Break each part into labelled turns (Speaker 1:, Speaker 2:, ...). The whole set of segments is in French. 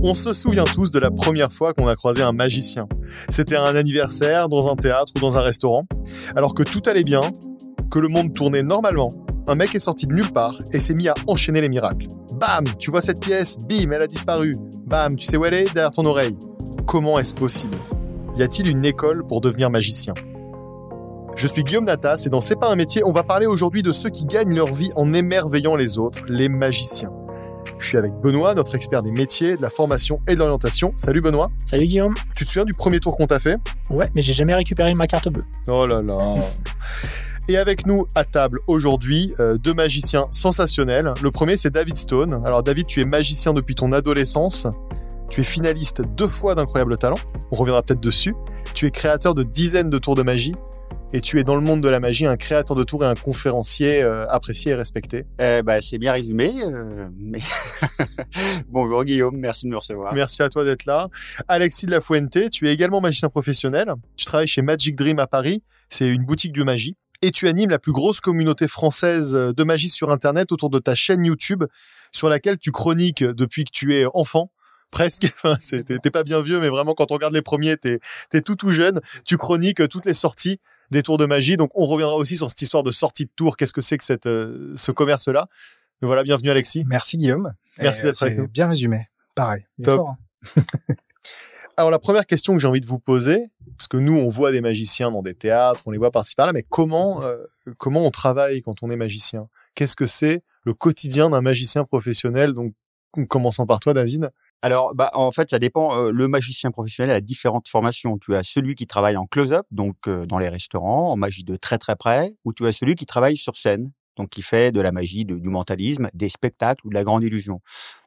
Speaker 1: On se souvient tous de la première fois qu'on a croisé un magicien. C'était un anniversaire, dans un théâtre ou dans un restaurant. Alors que tout allait bien, que le monde tournait normalement, un mec est sorti de nulle part et s'est mis à enchaîner les miracles. Bam, tu vois cette pièce, bim, elle a disparu. Bam, tu sais où elle est? Derrière ton oreille. Comment est-ce possible? Y a-t-il une école pour devenir magicien? Je suis Guillaume Natas et dans C'est pas un métier, on va parler aujourd'hui de ceux qui gagnent leur vie en émerveillant les autres, les magiciens. Je suis avec Benoît, notre expert des métiers, de la formation et de l'orientation. Salut Benoît.
Speaker 2: Salut Guillaume.
Speaker 1: Tu te souviens du premier tour qu'on t'a fait?
Speaker 2: Ouais, mais j'ai jamais récupéré ma carte bleue.
Speaker 1: Oh là là. Et avec nous à table aujourd'hui, euh, deux magiciens sensationnels. Le premier, c'est David Stone. Alors David, tu es magicien depuis ton adolescence. Tu es finaliste deux fois d'Incroyable Talent. On reviendra peut-être dessus. Tu es créateur de dizaines de tours de magie et tu es dans le monde de la magie un créateur de tours et un conférencier euh, apprécié et respecté.
Speaker 3: Eh ben, c'est bien résumé. Euh, mais... Bonjour Guillaume, merci de me recevoir.
Speaker 1: Merci à toi d'être là. Alexis de la Fuente, tu es également magicien professionnel. Tu travailles chez Magic Dream à Paris. C'est une boutique de magie. Et tu animes la plus grosse communauté française de magie sur Internet autour de ta chaîne YouTube, sur laquelle tu chroniques depuis que tu es enfant presque. Enfin, t'es pas bien vieux, mais vraiment quand on regarde les premiers, t'es es tout tout jeune. Tu chroniques toutes les sorties des tours de magie. Donc on reviendra aussi sur cette histoire de sortie de tour. Qu'est-ce que c'est que cette, euh, ce commerce-là? Mais voilà, bienvenue Alexis.
Speaker 4: Merci Guillaume.
Speaker 1: Merci d'être avec nous.
Speaker 4: Bien résumé. Pareil.
Speaker 1: Top. Hein. Alors la première question que j'ai envie de vous poser, parce que nous on voit des magiciens dans des théâtres, on les voit par-ci par-là, mais comment euh, comment on travaille quand on est magicien? Qu'est-ce que c'est le quotidien d'un magicien professionnel? Donc commençant par toi, David.
Speaker 3: Alors, bah, en fait, ça dépend. Euh, le magicien professionnel a différentes formations. Tu as celui qui travaille en close-up, donc euh, dans les restaurants, en magie de très très près, ou tu as celui qui travaille sur scène, donc qui fait de la magie, du mentalisme, des spectacles ou de la grande illusion.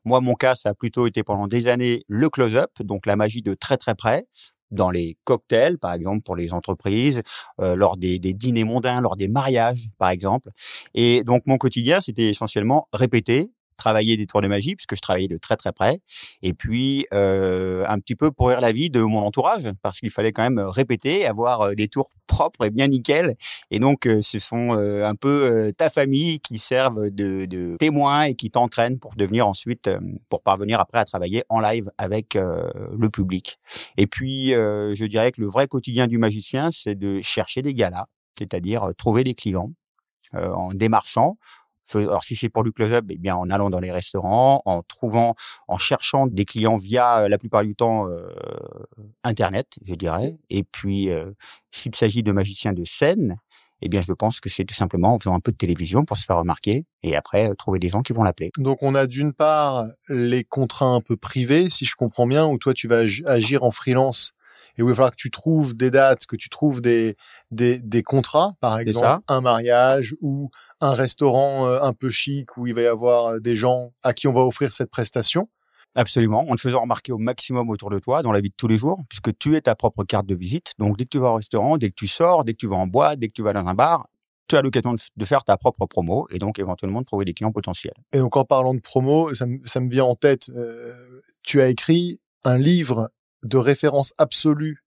Speaker 3: Moi, mon cas, ça a plutôt été pendant des années le close-up, donc la magie de très très près, dans les cocktails, par exemple, pour les entreprises, euh, lors des, des, dîners mondains, lors des mariages, par exemple. Et donc, mon quotidien, c'était essentiellement répéter, travailler des tours de magie puisque je travaillais de très très près. Et puis euh, un petit peu pourrir la vie de mon entourage parce qu'il fallait quand même répéter avoir euh, des tours propres et bien nickel. Et donc euh, ce sont euh, un peu ta famille qui servent de, de témoins et qui t'entraînent pour devenir ensuite pour parvenir après à travailler en live avec le public. Et puis je dirais que le vrai quotidien du magicien c'est de chercher des galas c'est-à-dire trouver des clients en démarchant alors si c'est pour du close-up, eh bien en allant dans les restaurants, en trouvant, en cherchant des clients via euh, la plupart du temps euh, internet, je dirais. Et puis euh, s'il s'agit de magiciens de scène, eh bien je pense que c'est tout simplement en faisant un peu de télévision pour se faire remarquer et après trouver des gens qui vont l'appeler.
Speaker 1: Donc on a d'une part les contrats un peu privés, si je comprends bien, où toi tu vas agir en freelance et où il va falloir que tu trouves des dates, que tu trouves des, des, des contrats, par exemple, un mariage ou un restaurant euh, un peu chic où il va y avoir euh, des gens à qui on va offrir cette prestation.
Speaker 3: Absolument, en te faisant remarquer au maximum autour de toi dans la vie de tous les jours, puisque tu es ta propre carte de visite. Donc dès que tu vas au restaurant, dès que tu sors, dès que tu vas en boîte, dès que tu vas dans un bar, tu as l'occasion de faire ta propre promo et donc éventuellement de trouver des clients potentiels.
Speaker 1: Et donc en parlant de promo, ça, me vient en tête, euh, tu as écrit un livre de référence absolue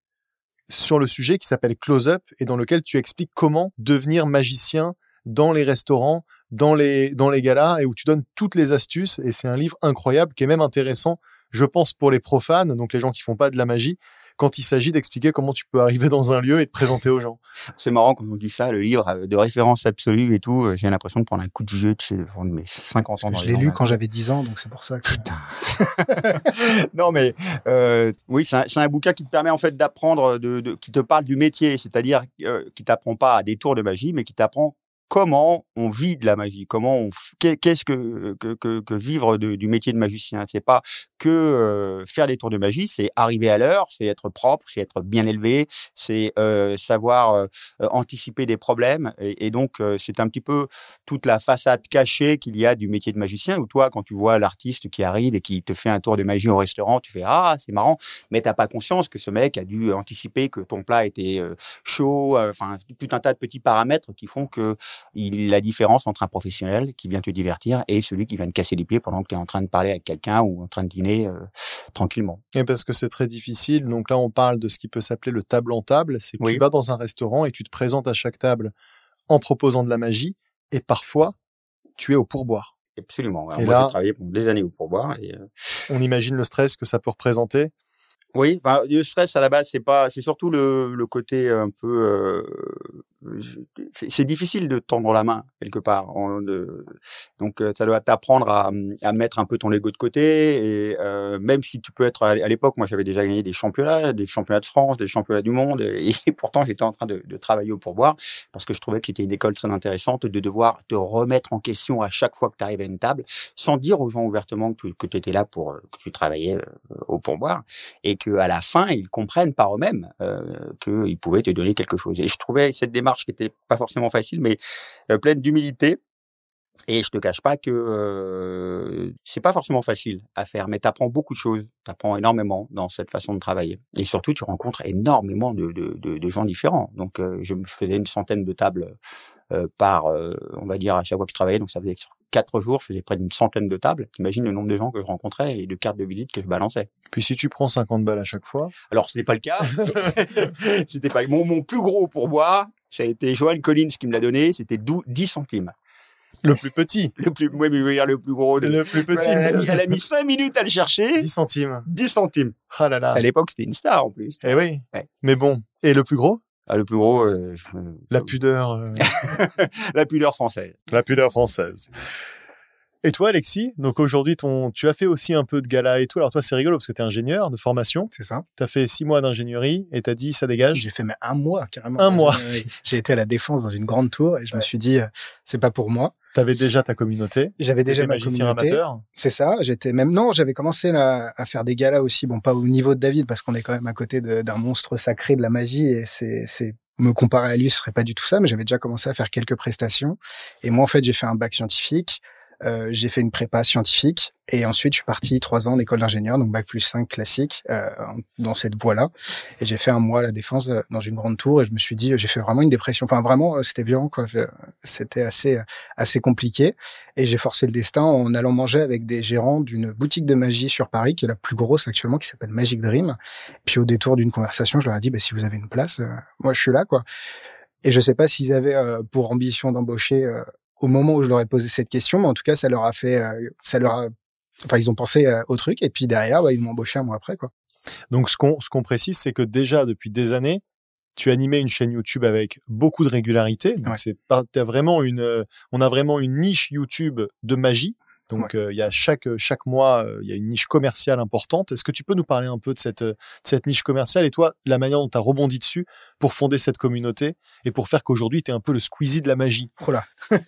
Speaker 1: sur le sujet qui s'appelle Close Up et dans lequel tu expliques comment devenir magicien dans les restaurants, dans les, dans les galas et où tu donnes toutes les astuces. Et c'est un livre incroyable qui est même intéressant, je pense, pour les profanes, donc les gens qui font pas de la magie, quand il s'agit d'expliquer comment tu peux arriver dans un lieu et te présenter aux gens.
Speaker 3: C'est marrant quand on dit ça, le livre euh, de référence absolue et tout. Euh, j'ai l'impression de prendre un coup de vieux, tu sais, de mes 50 ans.
Speaker 4: Je l'ai lu quand j'avais 10 ans, donc c'est pour ça que...
Speaker 3: Putain. non, mais euh, oui, c'est un, un, bouquin qui te permet en fait d'apprendre, de, de, qui te parle du métier, c'est-à-dire euh, qui t'apprend pas à des tours de magie, mais qui t'apprend comment on vit de la magie, comment on qu'est-ce que, que, que, vivre du métier de magicien. C'est pas que euh, faire des tours de magie, c'est arriver à l'heure, c'est être propre, c'est être bien élevé, c'est euh, savoir euh, anticiper des problèmes. Et, donc c'est un petit peu toute la façade cachée qu'il y a du métier de magicien. Où toi, quand tu vois l'artiste qui arrive et qui te fait un tour de magie au restaurant, tu fais ah c'est marrant, mais t'as pas conscience que ce mec a dû anticiper que ton plat était chaud, enfin tout un tas de petits paramètres qui font que il la différence entre un professionnel qui vient te divertir et celui qui vient te casser les pieds pendant que tu es en train de parler avec quelqu'un ou en train de dîner euh, tranquillement.
Speaker 1: Et parce que c'est très difficile. Donc là, on parle de ce qui peut s'appeler le table en table. C'est que tu vas dans un restaurant et tu te présentes à chaque table en proposant de la magie et parfois tu es au pourboire.
Speaker 3: absolument. Alors,
Speaker 1: Et
Speaker 3: moi,
Speaker 1: là-
Speaker 3: j'ai travaillé pendant des années au pourboire. Et, euh,
Speaker 1: On imagine le stress que ça peut représenter.
Speaker 3: Oui, bah, le stress à la base, c'est pas, c'est surtout le, le côté un peu. euh, c'est difficile de tendre la main quelque part. En- de- donc, euh, ça doit t'apprendre à, à mettre un peu ton ego de côté. Et euh, même si tu peux être à à l'époque, moi, j'avais déjà gagné des championnats, des championnats de France, des championnats du monde, et, pourtant, j'étais en train de, de travailler au pourboire parce que je trouvais que c'était une école très intéressante de devoir te remettre en question à chaque fois que tu arrives à une table, sans dire aux gens ouvertement que tu que étais là pour euh, que tu travaillais euh, au pourboire et que à la fin ils comprennent par eux-mêmes euh, qu'ils pouvaient te donner quelque chose. Et je trouvais cette démarche qui était pas forcément facile, mais euh, pleine d'humilité. Et je te cache pas que euh, c'est pas forcément facile à faire, mais tu apprends beaucoup de choses, tu apprends énormément dans cette façon de travailler. Et surtout, tu rencontres énormément de, de, de, de gens différents. Donc, euh, je me faisais une centaine de tables euh, par, euh, on va dire, à chaque fois que je travaillais. Donc, ça faisait sur quatre jours, je faisais près d'une centaine de tables. T'imagines le nombre de gens que je rencontrais et de cartes de visite que je balançais.
Speaker 1: Puis si tu prends 50 balles à chaque fois,
Speaker 3: Alors, ce n'est pas le cas. c'était pas mon, mon plus gros pourboire. Ça a été Johan Collins qui me l'a donné. C'était 12 10 centimes.
Speaker 1: le plus petit,
Speaker 3: Le plus, ouais, mais je veux dire le plus gros. De...
Speaker 1: le plus petit,
Speaker 3: elle, a mis, elle a mis 5 minutes à le chercher.
Speaker 1: 10 centimes.
Speaker 3: 10 centimes.
Speaker 1: Ah là là.
Speaker 3: À l'époque, c'était une star en plus.
Speaker 1: Eh oui.
Speaker 3: Ouais.
Speaker 1: Mais bon. Et le plus gros?
Speaker 3: Ah, le plus gros, euh,
Speaker 1: La pudeur. euh,
Speaker 3: la pudeur française.
Speaker 1: La pudeur française. Et toi, Alexis Donc aujourd'hui, ton, tu as fait aussi un peu de gala et tout. Alors toi, c'est rigolo parce que tu es ingénieur de formation.
Speaker 4: C'est ça.
Speaker 1: Tu as fait six mois d'ingénierie et tu as dit ça dégage.
Speaker 4: J'ai fait mais un mois carrément.
Speaker 1: Un mois.
Speaker 4: J'ai été à la défense dans une grande tour et je me suis dit euh, c'est pas pour moi.
Speaker 1: Tu avais déjà ta communauté.
Speaker 4: J'avais déjà ma communauté.
Speaker 1: amateur.
Speaker 4: C'est ça. J'étais même non, j'avais commencé à faire des galas aussi. Bon, pas au niveau de David parce qu'on est quand même à côté d'un monstre sacré de la magie et c'est c'est me comparer à lui ce serait pas du tout ça. Mais j'avais déjà commencé à faire quelques prestations. Et moi en fait j'ai fait un bac scientifique. Euh, j'ai fait une prépa scientifique et ensuite je suis parti trois ans en école d'ingénieur, donc bac plus 5 classique, euh, dans cette voie-là. Et j'ai fait un mois à la défense euh, dans une grande tour et je me suis dit, euh, j'ai fait vraiment une dépression. Enfin vraiment, c'était violent quoi. C'était assez assez compliqué et j'ai forcé le destin en allant manger avec des gérants d'une boutique de magie sur Paris qui est la plus grosse actuellement, qui s'appelle Magic Dream. Puis au détour d'une conversation, je leur ai dit, bah, si vous avez une place, moi je suis là quoi. Et je sais pas s'ils avaient euh, pour ambition d'embaucher euh, au moment où je leur ai posé cette question, mais en tout cas, ça leur a fait, euh, ça leur a, enfin, ils ont pensé euh, au truc, et puis derrière, bah, ils m'ont embauché un mois après, quoi.
Speaker 1: Donc ce qu'on ce qu'on précise, c'est que déjà depuis des années, tu animais une chaîne YouTube avec beaucoup de régularité. Donc
Speaker 4: Ouais.
Speaker 1: c'est pas t'as vraiment une euh, on a vraiment une niche YouTube de magie. Donc euh, il y a chaque chaque mois euh, il y a une niche commerciale importante. Est-ce que tu peux nous parler un peu de cette euh, de cette niche commerciale et toi la manière dont tu as rebondi dessus pour fonder cette communauté et pour faire qu'aujourd'hui tu es un peu le Squeezie de la magie?
Speaker 4: Oh là.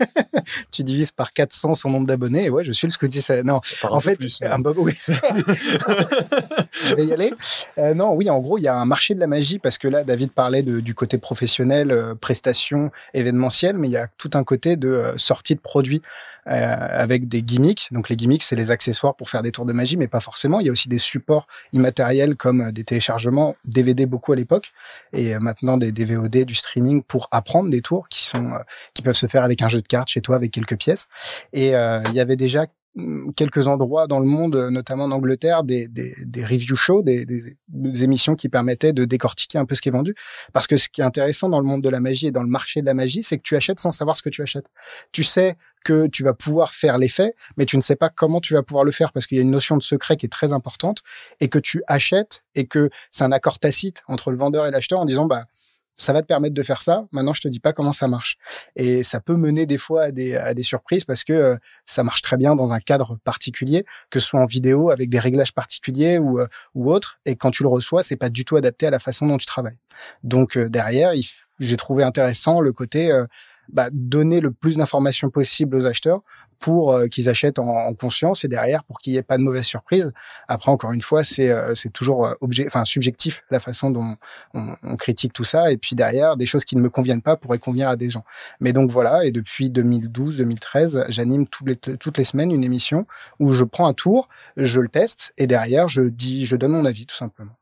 Speaker 4: tu divises par 400 son nombre d'abonnés, et ouais, je suis le Squeezie. ça- Non, en fait,
Speaker 1: plus, mais-
Speaker 4: un peu, oui. je vais y aller. Euh, non, oui, en gros, il y a un marché de la magie parce que là, David parlait de, du côté professionnel, euh, prestation, événementiel, mais il y a tout un côté de euh, sortie de produits euh, avec des Donc les gimmicks, c'est les accessoires pour faire des tours de magie, mais pas forcément. Il y a aussi des supports immatériels comme euh, des téléchargements, DVD beaucoup à l'époque, et euh, maintenant des, des VOD, du streaming pour apprendre des tours qui sont euh, qui peuvent se faire avec un jeu de cartes chez toi avec quelques pièces. Et il y avait déjà quelques endroits dans le monde, euh, notamment en Angleterre, des, des, des review shows, des, des, des émissions qui permettaient de décortiquer un peu ce qui est vendu. Parce que ce qui est intéressant dans le monde de la magie et dans le marché de la magie, c'est que tu achètes sans savoir ce que tu achètes. Tu sais que tu vas pouvoir faire l'effet, mais tu ne sais pas comment tu vas pouvoir le faire parce qu'il y a une notion de secret qui est très importante et que tu achètes et que c'est un accord tacite entre le vendeur et l'acheteur en disant bah ça va te permettre de faire ça. Maintenant, je te dis pas comment ça marche. Et ça peut mener des fois à des, à des surprises parce que euh, ça marche très bien dans un cadre particulier, que ce soit en vidéo avec des réglages particuliers ou, euh, ou autre. Et quand tu le reçois, c'est pas du tout adapté à la façon dont tu travailles. Donc euh, derrière, j'ai trouvé intéressant le côté euh, bah, donner le plus d'informations possible aux acheteurs pour euh, qu'ils achètent en, en conscience et derrière pour qu'il n'y ait pas de mauvaise surprise. Après, encore une fois, c'est euh, c'est toujours euh, objet, enfin subjectif la façon dont on, on critique tout ça et puis derrière des choses qui ne me conviennent pas pourraient convenir à des gens. Mais donc voilà, et depuis 2012-2013, j'anime toutes les, toutes les semaines une émission où je prends un tour, je le teste et derrière je dis, je donne mon avis tout simplement.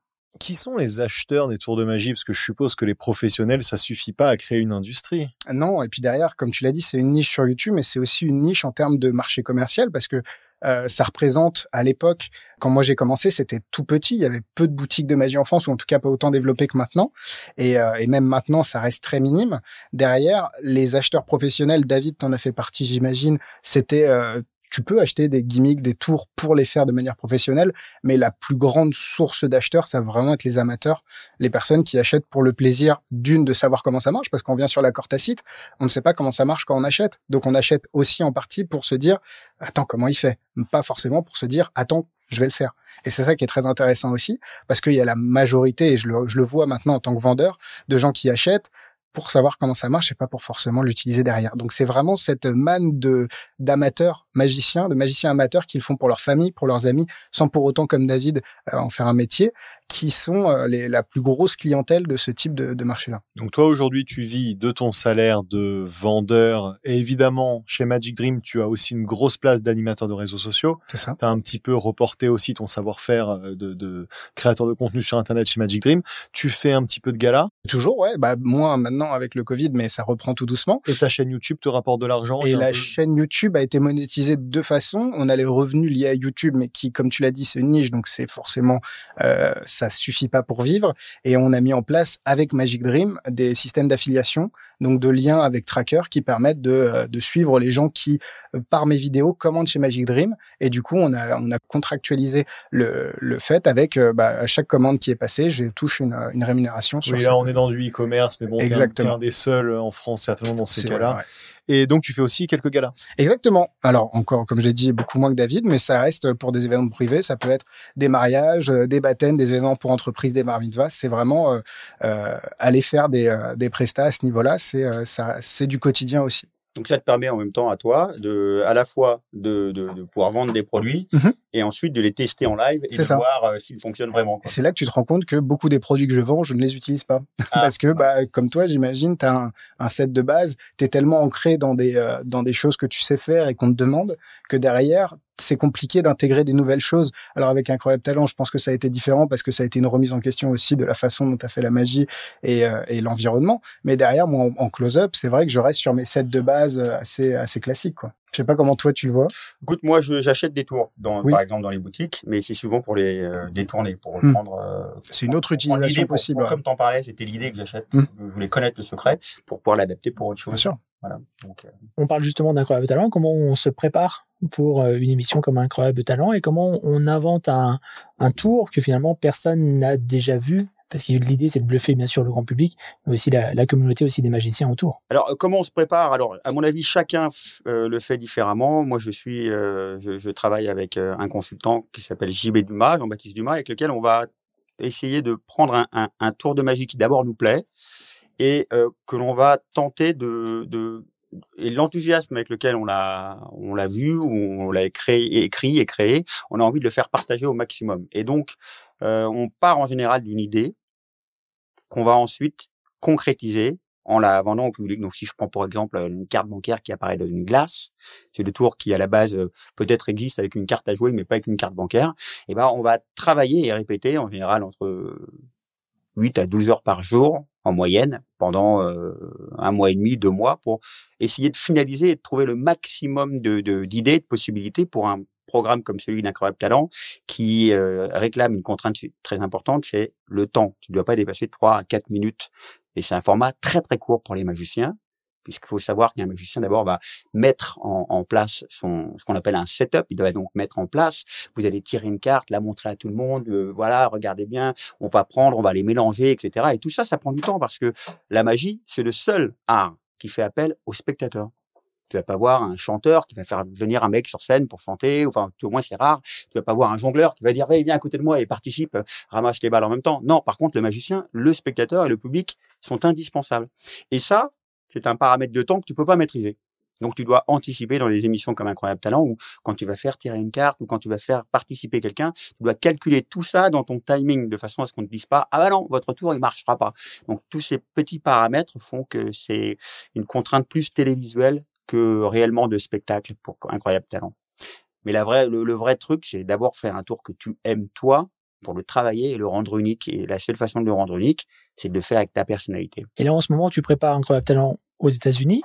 Speaker 1: Qui sont les acheteurs des tours de magie? Parce que je suppose que les professionnels, ça suffit pas à créer une industrie.
Speaker 4: Non, et puis derrière, comme tu l'as dit, c'est une niche sur YouTube, mais c'est aussi une niche en termes de marché commercial parce que euh, ça représente à l'époque, quand moi j'ai commencé, c'était tout petit. Il y avait peu de boutiques de magie en France, ou en tout cas pas autant développées que maintenant. Et, euh, et même maintenant, ça reste très minime. Derrière, les acheteurs professionnels, David t'en a fait partie, j'imagine. C'était euh, tu peux acheter des gimmicks, des tours pour les faire de manière professionnelle, mais la plus grande source d'acheteurs, ça va vraiment être les amateurs, les personnes qui achètent pour le plaisir d'une de savoir comment ça marche, parce qu'on vient sur l'accord tacite, on ne sait pas comment ça marche quand on achète, donc on achète aussi en partie pour se dire attends comment il fait, pas forcément pour se dire attends je vais le faire. Et c'est ça qui est très intéressant aussi, parce qu'il y a la majorité, et je le, je le vois maintenant en tant que vendeur, de gens qui achètent pour savoir comment ça marche et pas pour forcément l'utiliser derrière. Donc c'est vraiment cette manne de d'amateurs magiciens, de magiciens amateurs qu'ils font pour leur famille, pour leurs amis, sans pour autant comme David euh, en faire un métier qui sont euh, les, la plus grosse clientèle de ce type de, de marché-là.
Speaker 1: Donc toi aujourd'hui tu vis de ton salaire de vendeur et évidemment chez Magic Dream tu as aussi une grosse place d'animateur de réseaux sociaux.
Speaker 4: C'est ça.
Speaker 1: Tu as un petit peu reporté aussi ton savoir-faire euh, de, de, créateur de contenu sur internet chez Magic Dream. Tu fais un petit peu de gala?
Speaker 4: Toujours ouais, bah moi maintenant avec le Covid mais ça reprend tout doucement.
Speaker 1: Et ta chaîne YouTube te rapporte de l'argent.
Speaker 4: Et la chaîne YouTube a été monétisée de deux façons. On a les revenus liés à YouTube mais qui comme tu l'as dit c'est une niche donc c'est forcément euh, ça suffit pas pour vivre. Et on a mis en place avec Magic Dream des systèmes d'affiliation, donc de liens avec Tracker qui permettent de, euh, de suivre les gens qui, euh, par mes vidéos, commandent chez Magic Dream. Et du coup, on a, on a contractualisé le, le fait avec euh, bah, à chaque commande qui est passée, je touche une, une rémunération. Sur
Speaker 1: oui,
Speaker 4: ça.
Speaker 1: là, on est dans du e-commerce, mais bon, t'es un, un, des seuls en France, certainement dans ces cas-là.
Speaker 4: vrai, ouais.
Speaker 1: Et donc, tu fais aussi quelques galas.
Speaker 4: Exactement. Alors encore, comme je l'ai dit, beaucoup moins que David, mais ça reste pour des événements privés. Ça peut être des mariages, des baptêmes, des événements pour entreprises, des bar mitzvahs. C'est vraiment euh, euh, aller faire des, euh, des prestats à ce niveau-là. C'est euh, ça, c'est du quotidien aussi.
Speaker 3: Donc ça te permet en même temps à toi de, à la fois de, de, de pouvoir vendre des produits
Speaker 4: Mhm.
Speaker 3: et ensuite de les tester en live et de
Speaker 4: ça.
Speaker 3: voir euh, s'ils fonctionnent vraiment.
Speaker 4: C'est là que tu te rends compte que beaucoup des produits que je vends, je ne les utilise pas.
Speaker 3: Ah.
Speaker 4: Parce que, bah, comme toi, j'imagine, tu as un, un set de base, tu es tellement ancré dans des, euh, dans des choses que tu sais faire et qu'on te demande que derrière, c'est compliqué d'intégrer des nouvelles choses. Alors avec Incroyable Talent, je pense que ça a été différent parce que ça a été une remise en question aussi de la façon dont tu as fait la magie et, euh, et l'environnement. Mais derrière, moi, en, en close-up, c'est vrai que je reste sur mes sets de base euh, assez, assez classiques. Quoi. Je sais pas comment toi tu le vois.
Speaker 3: Écoute, moi, j'achète des tours, dans,
Speaker 4: Oui.
Speaker 3: par exemple dans les boutiques, mais c'est souvent pour les euh, détourner, pour
Speaker 4: Hmm.
Speaker 3: prendre. euh,
Speaker 4: C'est une autre utilisation
Speaker 3: pour-
Speaker 4: possible.
Speaker 3: pour-
Speaker 4: ouais.
Speaker 3: Comme t'en parlais, c'était l'idée que j'achète.
Speaker 4: Hmm.
Speaker 3: Je voulais connaître le secret pour pouvoir l'adapter pour autre chose.
Speaker 4: Bien sûr.
Speaker 3: Voilà. Donc, euh,
Speaker 2: On parle justement d'Incroyable Talent. Comment on se prépare pour euh, une émission comme Incroyable Talent et comment on invente un, un tour que finalement personne n'a déjà vu? Parce que l'idée c'est de bluffer bien sûr le grand public, mais aussi la, la communauté aussi des magiciens autour.
Speaker 3: Alors, euh, comment on se prépare? Alors, à mon avis, chacun euh, le fait différemment. Moi, je suis, euh, je, je travaille avec euh, un consultant qui s'appelle JB Dumas, Jean-Baptiste Dumas, avec lequel on va essayer de prendre un, un, un tour de magie qui d'abord nous plaît et euh, que l'on va tenter de, de et l'enthousiasme avec lequel on l'a on l'a vu ou on l'a écrit et créé on a envie de le faire partager au maximum et donc euh, on part en général d'une idée qu'on va ensuite concrétiser en la vendant au public. Donc, si je prends pour exemple une carte bancaire qui apparaît dans une glace, c'est le tour qui à la base euh, peut-être existe avec une carte à jouer, mais pas avec une carte bancaire. Et ben, on va travailler et répéter en général entre 8 à 12 heures par jour en moyenne pendant euh, un mois et demi, deux mois pour essayer de finaliser et de trouver le maximum de d'idées, de, possibilités pour un programme comme celui d'Incroyable Talent qui euh, réclame une contrainte très importante, c'est le temps. Tu ne dois pas dépasser 3 à 4 minutes et c'est un format très très court pour les magiciens, puisqu'il faut savoir qu'un magicien d'abord va mettre en, place son ce qu'on appelle un setup. Il doit donc mettre en place. Vous allez tirer une carte, la montrer à tout le monde. euh, voilà, regardez bien. On va prendre, on va les mélanger, etc. Et tout ça, ça prend du temps parce que la magie, c'est le seul art qui fait appel au spectateur. Tu vas pas voir un chanteur qui va faire venir un mec sur scène pour chanter, enfin, au moins c'est rare. Tu vas pas voir un jongleur qui va dire, viens à côté de moi et participe, euh, ramasse les balles en même temps. Non, par contre, le magicien, le spectateur et le public sont indispensables. Et ça, c'est un paramètre de temps que tu peux pas maîtriser. Donc, tu dois anticiper dans les émissions comme Incroyable Talent ou quand tu vas faire tirer une carte ou quand tu vas faire participer quelqu'un, tu dois calculer tout ça dans ton timing de façon à ce qu'on ne dise pas, ah bah non, votre tour, il marchera pas. Donc, tous ces petits paramètres font que c'est une contrainte plus télévisuelle que réellement de spectacle pour Incroyable Talent. Mais la vraie, le vrai truc, c'est d'abord faire un tour que tu aimes toi pour le travailler et le rendre unique. Et la seule façon de le rendre unique, c'est de le faire avec ta personnalité.
Speaker 2: Et là en ce moment tu prépares Incroyable Talent aux États-Unis.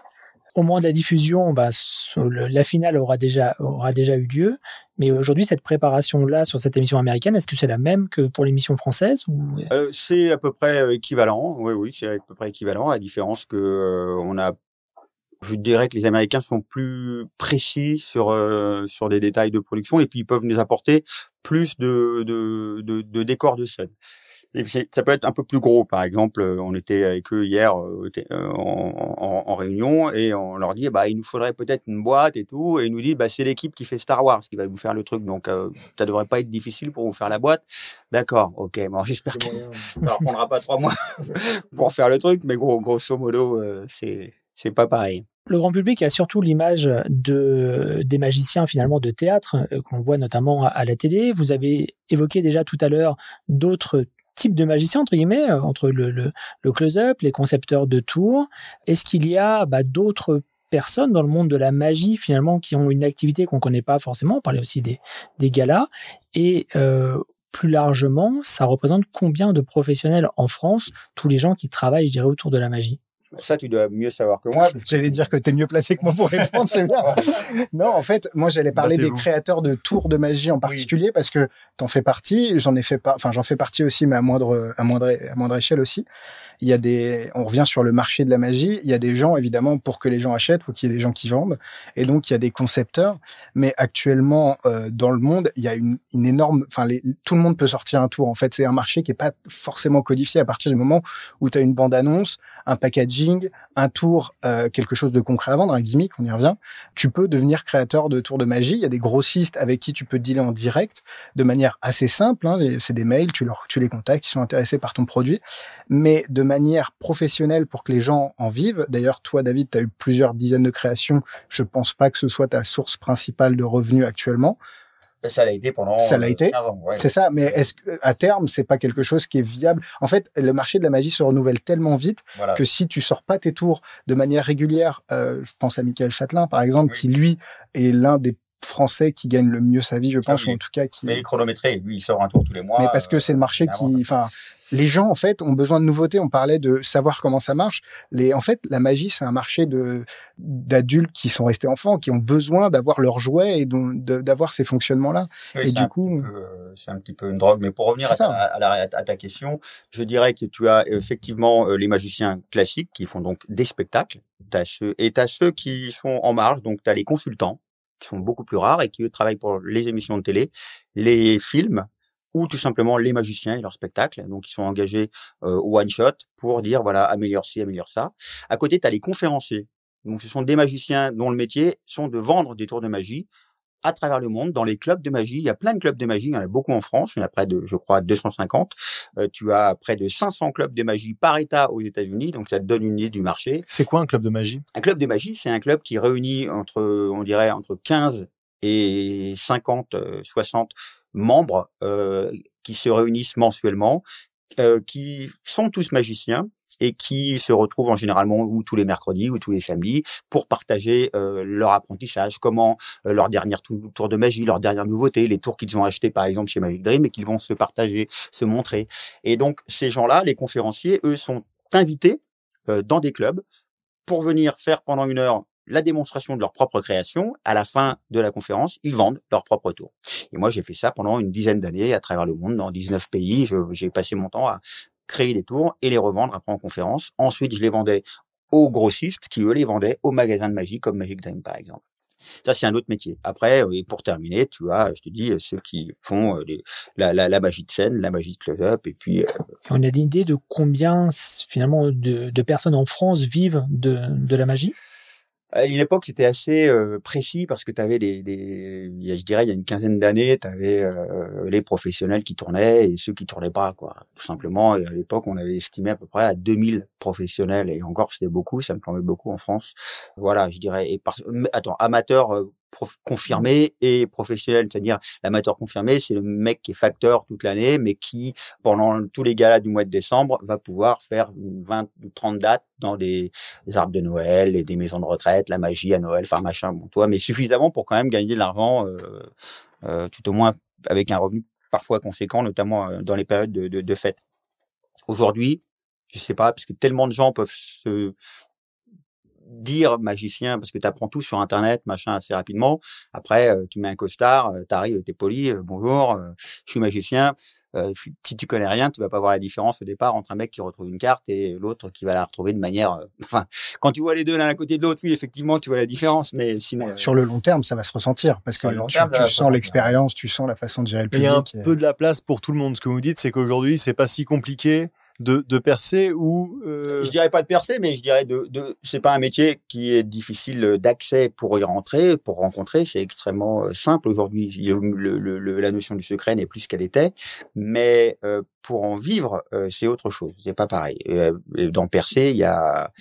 Speaker 2: Au moment de la diffusion, bah, la finale aura déjà aura déjà eu lieu. Mais aujourd'hui, cette préparation-là sur cette émission américaine, est-ce que c'est la même que pour l'émission française ou
Speaker 3: Euh, c'est à peu près équivalent. Oui, oui, c'est à peu près équivalent. À la différence que euh, on a Je dirais que les Américains sont plus précis sur euh, sur des détails de production et puis ils peuvent nous apporter plus de de, de, de décors de scène. Ça peut être un peu plus gros. Par exemple, euh, on était avec eux hier euh, en, en, en, réunion et on leur dit, bah, il nous faudrait peut-être une boîte et tout. Et ils nous disent, bah, c'est l'équipe qui fait Star Wars qui va vous faire le truc. Donc, euh, ça devrait pas être difficile pour vous faire la boîte. D'accord, ok. Bon, j'espère que ça prendra pas trois mois pour faire le truc, mais gros, grosso modo, c'est c'est pas pareil
Speaker 2: le grand public a surtout l'image de des magiciens finalement de théâtre qu'on voit notamment à, la télé. Vous avez évoqué déjà tout à l'heure d'autres type de magicien entre guillemets euh, entre le, le, close-up, les concepteurs de tours. Est-ce qu'il y a bah, d'autres personnes dans le monde de la magie finalement qui ont une activité qu'on connaît pas forcément? On parlait aussi des, des galas et euh, plus largement, ça représente combien de professionnels en France, tous les gens qui travaillent, je dirais, autour de la magie?
Speaker 3: Ça, tu dois mieux savoir que moi.
Speaker 4: J'allais dire que tu es mieux placé que moi pour répondre, c'est bien. non, en fait, moi, j'allais parler des créateurs de tours de magie en particulier parce que t'en fais partie. J'en ai fait pas, enfin, j'en fais partie aussi, mais à moindre, à moindre, à moindre échelle aussi. Il y a des, on revient sur le marché de la magie. Il y a des gens, évidemment, pour que les gens achètent, faut qu'il y ait des gens qui vendent. Et donc, il y a des concepteurs. Mais actuellement, euh, dans le monde, il y a une, une énorme, enfin, tout le monde peut sortir un tour. En fait, c'est un marché qui est pas forcément codifié à partir du moment où tu as une bande annonce, un packaging, un tour, euh, quelque chose de concret à vendre, un gimmick, on y revient. Tu peux devenir créateur de tours de magie. Il y a des grossistes avec qui tu peux dealer en direct de manière assez simple. Hein. C'est des mails, tu leur, tu les contactes, ils sont intéressés par ton produit, mais de manière professionnelle pour que les gens en vivent. D'ailleurs, toi, David, tu as eu plusieurs dizaines de créations. Je pense pas que ce soit ta source principale de revenus actuellement.
Speaker 3: Ça l'a été pendant
Speaker 4: ça l'a été. C'est ça, mais est-ce que à terme c'est pas quelque chose qui est viable? En fait, le marché de la magie se renouvelle tellement vite que si tu sors pas tes tours de manière régulière, euh, je pense à Michael Châtelain par exemple, qui lui est l'un des Français qui gagne le mieux sa vie, je pense, ou en tout cas qui.
Speaker 3: Mais il est chronométré, lui, il sort un tour tous les mois.
Speaker 4: Mais parce que c'est le marché euh, qui, enfin, les gens en fait ont besoin de nouveautés. On parlait de savoir comment ça marche. Les, en fait, la magie, c'est un marché de d'adultes qui sont restés enfants, qui ont besoin d'avoir leurs jouets et d'avoir ces fonctionnements-là. et du coup,
Speaker 3: euh, c'est un petit peu une drogue. Mais pour revenir à ta, à, à ta, question, je dirais que tu as effectivement euh, les magiciens classiques qui font donc des spectacles. As ceux, et tu as ceux qui sont en marge, donc tu as les consultants qui sont beaucoup plus rares et qui travaillent pour les émissions de télé, les films ou tout simplement les magiciens et leurs spectacles. Donc, ils sont engagés euh, au one shot pour dire voilà améliore ci, améliore ça. À côté, tu as les conférenciers. Donc, ce sont des magiciens dont le métier sont de vendre des tours de magie à travers le monde, dans les clubs de magie. Il y a plein de clubs de magie, il y en a beaucoup en France, il y en a près de, je crois, 250. Euh, tu as près de 500 clubs de magie par État aux États-Unis, donc ça te donne une idée du marché.
Speaker 1: C'est quoi un club de magie?
Speaker 3: Un club de magie, c'est un club qui réunit entre, on dirait, entre 15 et 50, 60 membres euh, qui se réunissent mensuellement, euh, qui sont tous magiciens et qui se retrouvent en généralement ou tous les mercredis ou tous les samedis pour partager euh, leur apprentissage, comment euh, leur dernier tour de magie, leur dernière nouveauté, les tours qu'ils ont achetés par exemple chez Magic Dream et qu'ils vont se partager, se montrer. Et donc ces gens-là, les conférenciers, eux sont invités euh, dans des clubs pour venir faire pendant une heure la démonstration de leur propre création. À la fin de la conférence, ils vendent leur propre tour. Et moi, j'ai fait ça pendant une dizaine d'années à travers le monde, dans 19 pays. J'ai passé mon temps à créer les tours et les revendre après en conférence. Ensuite, je les vendais aux grossistes qui, eux, les vendaient aux magasins de magie comme Magic Dream, par exemple. Ça, c'est un autre métier. Après, euh, et pour terminer, tu as, je te dis, ceux qui font euh, la, la, la, magie de scène, la magie de close-up, et puis... Euh,
Speaker 2: On a une idée de combien, finalement, de, de personnes en France vivent de, de la magie?
Speaker 3: À une époque, c'était assez euh, précis parce que tu avais des, des, je dirais, il y a une quinzaine d'années, tu avais euh, les professionnels qui tournaient et ceux qui tournaient pas, quoi. Tout simplement, et à l'époque, on avait estimé à peu près à 2000 professionnels et encore, c'était beaucoup, ça me semblait beaucoup en France. Voilà, je dirais. Et par, attends, amateurs euh, confirmé et professionnel, c'est-à-dire l'amateur confirmé, c'est le mec qui est facteur toute l'année, mais qui, pendant tous les galas du mois de décembre, va pouvoir faire 20 ou 30 dates dans des, arbres de Noël et des maisons de retraite, la magie à Noël, enfin machin, bon, toi, mais suffisamment pour quand même gagner de l'argent, euh, euh, tout au moins avec un revenu parfois conséquent, notamment euh, dans les périodes de, de, de fête. Aujourd'hui, je sais pas, parce que tellement de gens peuvent se dire magicien parce que tu apprends tout sur internet machin assez rapidement après euh, tu mets un costard euh, t'arrives t'es poli euh, bonjour je suis magicien euh, si, si tu connais rien, tu vas pas voir la différence au départ entre un mec qui retrouve une carte et l'autre qui va la retrouver de manière. euh, enfin, quand tu vois les deux l'un à côté de l'autre, oui, effectivement, tu vois la différence, mais sinon. euh,
Speaker 4: Sur le long terme, ça va se ressentir parce que
Speaker 3: Sur le long
Speaker 4: tu,
Speaker 3: terme,
Speaker 4: tu sens l'expérience, tu sens la façon de gérer le
Speaker 1: Mais il y a un
Speaker 4: public. et-
Speaker 1: peu de la place pour tout le monde. Ce que vous dites, c'est qu'aujourd'hui, c'est pas si compliqué de, de percer ou euh,
Speaker 3: Je dirais pas de percer, mais je dirais de, de c'est pas un métier qui est difficile d'accès pour y rentrer, pour rencontrer. C'est extrêmement euh, simple aujourd'hui. Le- le- le- la notion du secret n'est plus ce qu'elle était, mais euh, pour en vivre, euh, c'est autre chose. C'est pas pareil. Euh, dans percer, il y a